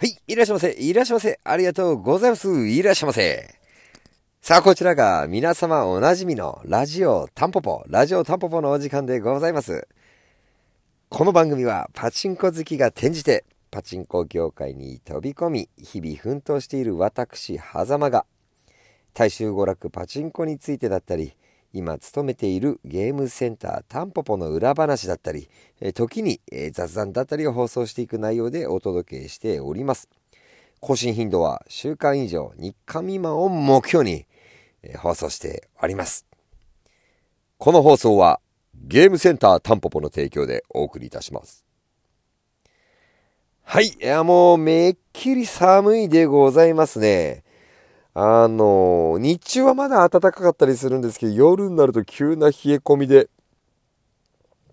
はい、いらっしゃいませ、いらっしゃいませ、ありがとうございます、いらっしゃいませ。さあ、こちらが皆様おなじみのラジオタンポポ、ラジオタンポポのお時間でございます。この番組はパチンコ好きが転じてパチンコ業界に飛び込み、日々奮闘している私、狭間が大衆娯楽パチンコについてだったり、今勤めているゲームセンタータンポポの裏話だったり、時に雑談だったりを放送していく内容でお届けしております。更新頻度は週間以上日課未満を目標に放送しております。この放送はゲームセンタータンポポの提供でお送りいたします。はい。いや、もうめっきり寒いでございますね。あの、日中はまだ暖かかったりするんですけど、夜になると急な冷え込みで、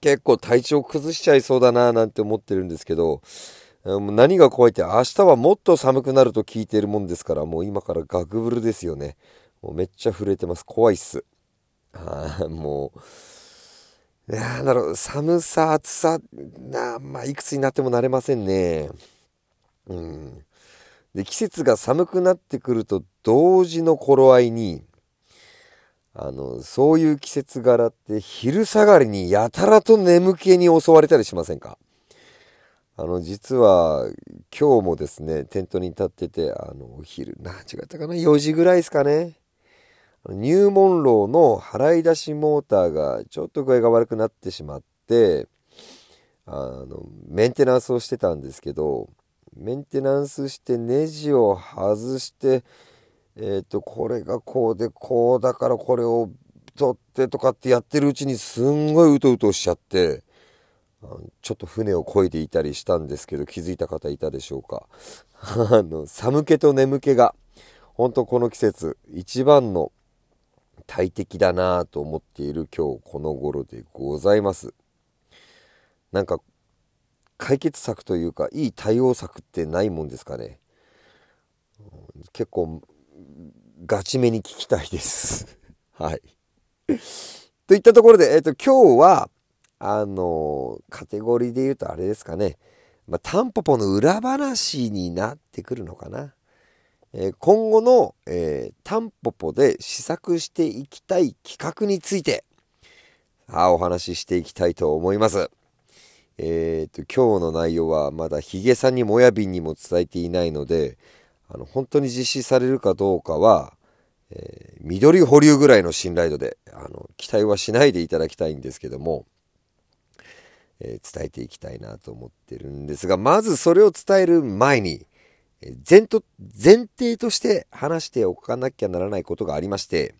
結構体調崩しちゃいそうだななんて思ってるんですけど、何が怖いって明日はもっと寒くなると聞いてるもんですから、もう今からガクブルですよね。もうめっちゃ震えてます。怖いっす。あもう、いやだろう、寒さ、暑さ、なまあ、いくつになってもなれませんね。うん。で、季節が寒くなってくると同時の頃合いに、あの、そういう季節柄って昼下がりにやたらと眠気に襲われたりしませんか？あの、実は今日もですね、テントに立ってて、あの、お昼、何違ったかな ?4 時ぐらいですかね。入門炉の払い出しモーターがちょっと具合が悪くなってしまって、あの、メンテナンスをしてたんですけど、メンテナンスしてネジを外してえっ、ー、とこれがこうでこうだからこれを取ってとかってやってるうちにすんごいうとうとしちゃってちょっと船を漕いでいたりしたんですけど気づいた方いたでしょうか？あの寒気と眠気が本当この季節一番の大敵だなぁと思っている今日この頃でございます。なんか解決策というかいい対応策ってないもんですかね。結構ガチめに聞きたいです。はい。といったところで、えっ、ー、と今日はあのカテゴリーで言うとあれですかね、まあ、タンポポの裏話になってくるのかな、えー、今後の、えー、タンポポで試作していきたい企画についてあお話ししていきたいと思います。えーと、今日の内容はまだヒゲさんにもやびんにも伝えていないのであの本当に実施されるかどうかは、えー、緑保留ぐらいの信頼度であの期待はしないでいただきたいんですけども、えー、伝えていきたいなと思ってるんですがまずそれを伝える前にえ前と前提として話しておかなきゃならないことがありまして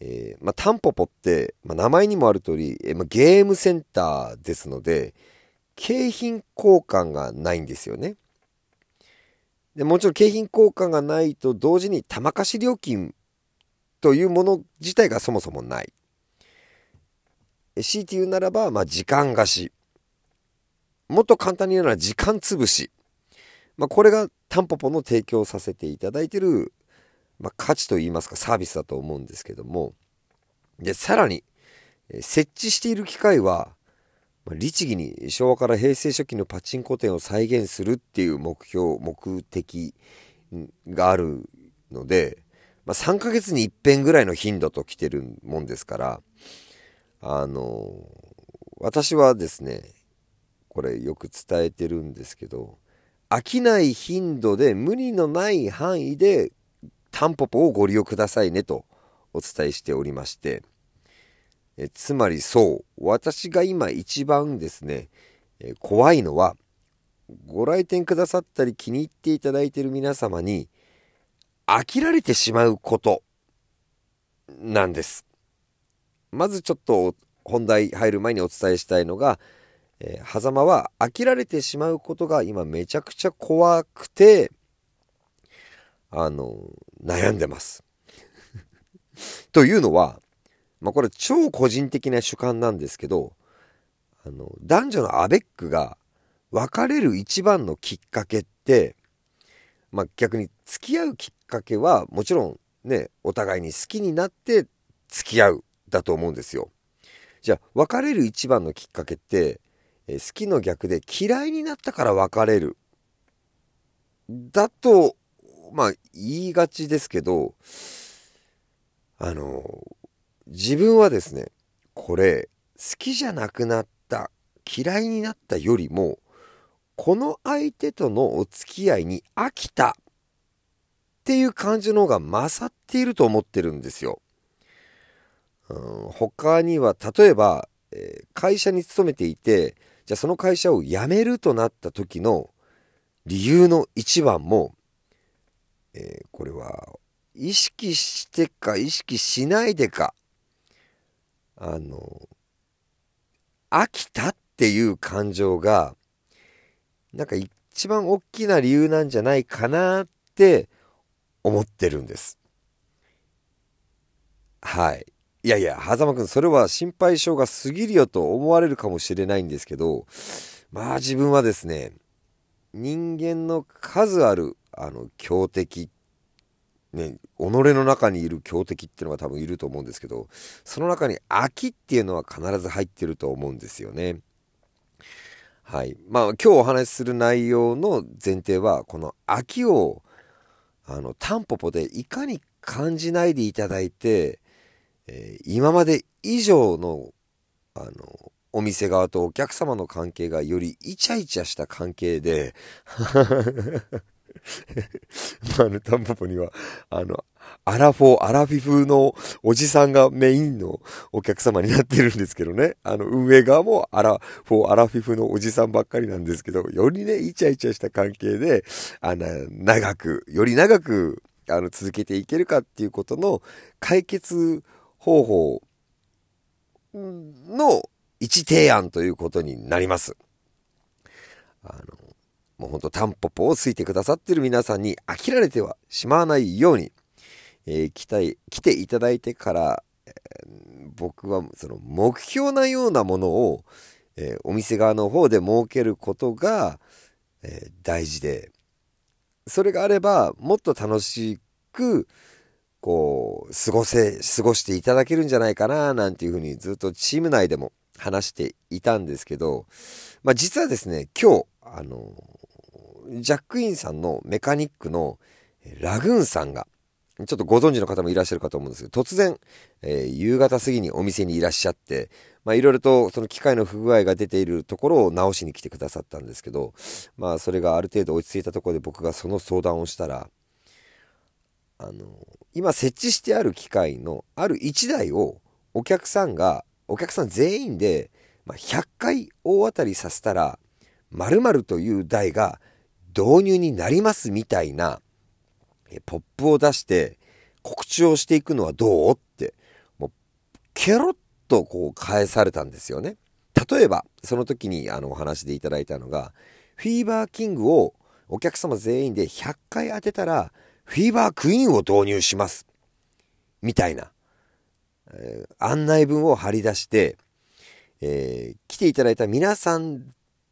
えー、まあ、タンポポって、まあ、名前にもある通り、えー、まあ、ゲームセンターですので、景品交換がないんですよね。でもちろん景品交換がないと同時に玉貸し料金というもの自体がそもそもない。強いて言うならば、まあ、時間貸し。もっと簡単に言うなら時間潰し。まあ、これがタンポポの提供させていただいているまあ、価値といいますかサービスだと思うんですけども。でさらに設置している機械は、まあ、律儀に昭和から平成初期のパチンコ店を再現するっていう目標目的があるので、まあ、3ヶ月に一遍ぐらいの頻度と来てるもんですからあの私はですねこれよく伝えてるんですけど飽きない頻度で無理のない範囲でタンポポをご利用くださいねとお伝えしておりまして、えつまりそう、私が今一番ですね、え怖いのは、ご来店くださったり気に入っていただいている皆様に飽きられてしまうことなんです。まずちょっと本題入る前にお伝えしたいのが、えー、狭間は飽きられてしまうことが今めちゃくちゃ怖くて、あの、悩んでます。というのは、まあ、これ超個人的な主観なんですけど、あの、男女のアベックが別れる一番のきっかけって、まあ、逆に付き合うきっかけはもちろんね、お互いに好きになって付き合うだと思うんですよ。じゃあ、別れる一番のきっかけって、え好きの逆で嫌いになったから別れるだと、まあ、言いがちですけど、あの、自分はですね、これ、好きじゃなくなった、嫌いになったよりも、この相手とのお付き合いに飽きたっていう感じの方が勝っていると思ってるんですよ。うん、他には、例えば、えー、会社に勤めていて、じゃあその会社を辞めるとなった時の理由の一番も、えー、これは意識してか意識しないでか、あの、飽きたっていう感情が、なんか一番大きな理由なんじゃないかなって思ってるんです。はい。いやいや、狭間くん、それは心配性が過ぎるよと思われるかもしれないんですけど、まあ自分はですね、人間の数ある、あの、強敵、ね、己の中にいる強敵っていうのが多分いると思うんですけど、その中に秋っていうのは必ず入ってると思うんですよね。はい。まあ今日お話しする内容の前提は、この秋を、あの、タンポポでいかに感じないでいただいて、えー、今まで以上の、あの、お店側とお客様の関係がよりイチャイチャした関係でまあ、ね、タンポポには、あの、アラフォー、アラフィフのおじさんがメインのお客様になってるんですけどね。あの、運営側もアラフォー、アラフィフのおじさんばっかりなんですけど、よりね、イチャイチャした関係で、あの、長く、より長く、あの、続けていけるかっていうことの解決方法の提案ということになります。あの、もうほんとタンポポをついてくださってる皆さんに飽きられてはしまわないように、えー、来たい、来ていただいてから、えー、僕はその目標なようなものを、えー、お店側の方で設けることが、え大事で、それがあればもっと楽しく、こう、過ごせ、過ごしていただけるんじゃないかな、なんていうふうにずっとチーム内でも話していたんですけど、まあ実はですね、今日、あの、ジャックインさんのメカニックのラグーンさんが、ちょっとご存知の方もいらっしゃるかと思うんですけど、突然、えー、夕方過ぎにお店にいらっしゃって、いろいろとその機械の不具合が出ているところを直しに来てくださったんですけど、まあそれがある程度落ち着いたところで僕がその相談をしたら、あの、今設置してある機械のある1台をお客さんが、お客さん全員で、ま100回大当たりさせたら、〇〇という台が導入になりますみたいな、ポップを出して告知をしていくのはどうって、もう、ケロッとこう返されたんですよね。例えば、その時にあのお話でいただいたのが、フィーバーキングをお客様全員で100回当てたら、フィーバークイーンを導入します。みたいな、えー、案内文を貼り出して、えー、来ていただいた皆さん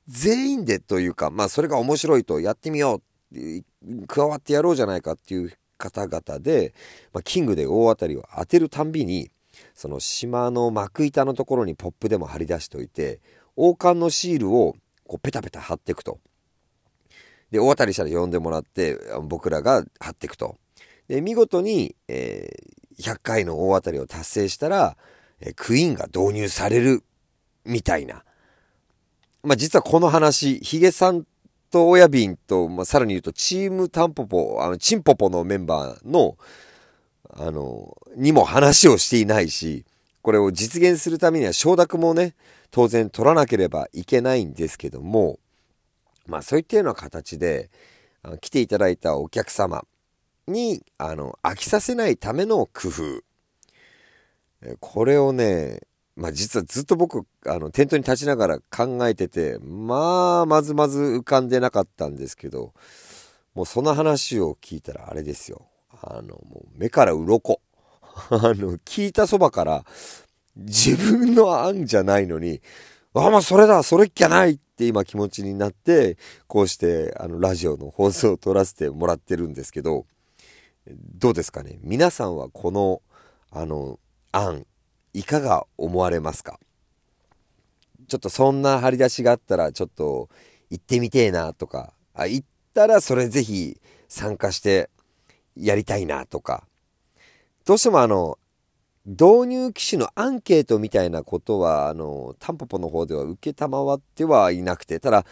全員でというか、まあそれが面白いとやってみよう、加わってやろうじゃないかっていう方々で、まあ、キングで大当たりを当てるたんびに、その島の幕板のところにポップでも貼り出しておいて、王冠のシールをこうペタペタ貼っていくと。で、大当たりしたら呼んでもらって、僕らが貼っていくと。で、見事に、えー、100回の大当たりを達成したら、え、クイーンが導入される、みたいな。まあ、実はこの話、ヒゲさんと親瓶と、まあ、さらに言うと、チームタンポポ、あの、チンポポのメンバーの、あの、にも話をしていないし、これを実現するためには承諾もね、当然取らなければいけないんですけども、まあそういったような形で来ていただいたお客様にあの飽きさせないための工夫。これをねまあ実はずっと僕あのテントに立ちながら考えててまあまずまず浮かんでなかったんですけどもうその話を聞いたらあれですよ。あのもう目から鱗。あの聞いたそばから自分の案じゃないのにあ、まあそれだそれっきゃないって今気持ちになって、こうしてあのラジオの放送を撮らせてもらってるんですけど、どうですかね？皆さんはこの、あの、案、いかが思われますか？ちょっとそんな張り出しがあったら、ちょっと行ってみてえなとか、あ、行ったら、それぜひ参加してやりたいなとか、どうしてもあの、導入機種のアンケートみたいなことは、あの、タンポポの方では受けたまわってはいなくて、ただ、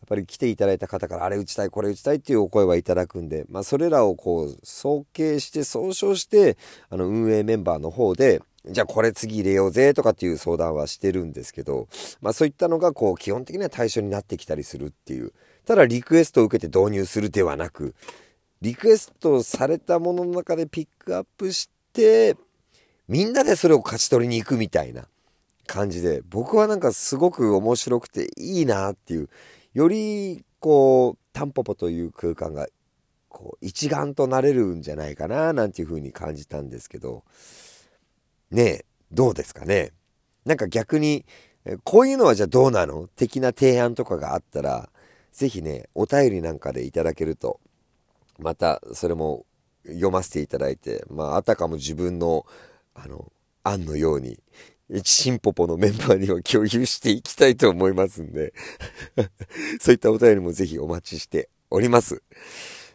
やっぱり来ていただいた方からあれ打ちたい、これ打ちたいっていうお声はいただくんで、まあ、それらをこう、総計して、総称して、あの、運営メンバーの方で、じゃあこれ次入れようぜとかっていう相談はしてるんですけど、まあそういったのがこう基本的には対象になってきたりするっていう。ただリクエストを受けて導入するではなく、リクエストされたものの中でピックアップして、みんなでそれを勝ち取りに行くみたいな感じで、僕はなんかすごく面白くていいなっていう、よりこう、タンポポという空間がこう一丸となれるんじゃないかななんていうふうに感じたんですけど、ねえ、どうですかね？なんか逆に、こういうのはじゃあどうなの？的な提案とかがあったら、是非ね、お便りなんかでいただけると、またそれも読ませていただいて、まあ、あたかも自分の、あの、案のように、チンポポのメンバーには共有していきたいと思いますんで そういったお便りもぜひお待ちしております。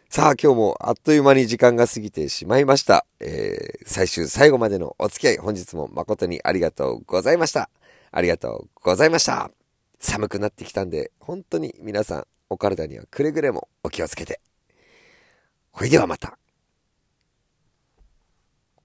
さあ今日もあっという間に時間が過ぎてしまいました。えー、最終最後までのお付き合い本日も誠にありがとうございました。ありがとうございました。寒くなってきたんで、本当に皆さんお体にはくれぐれもお気をつけて。ほいではまた。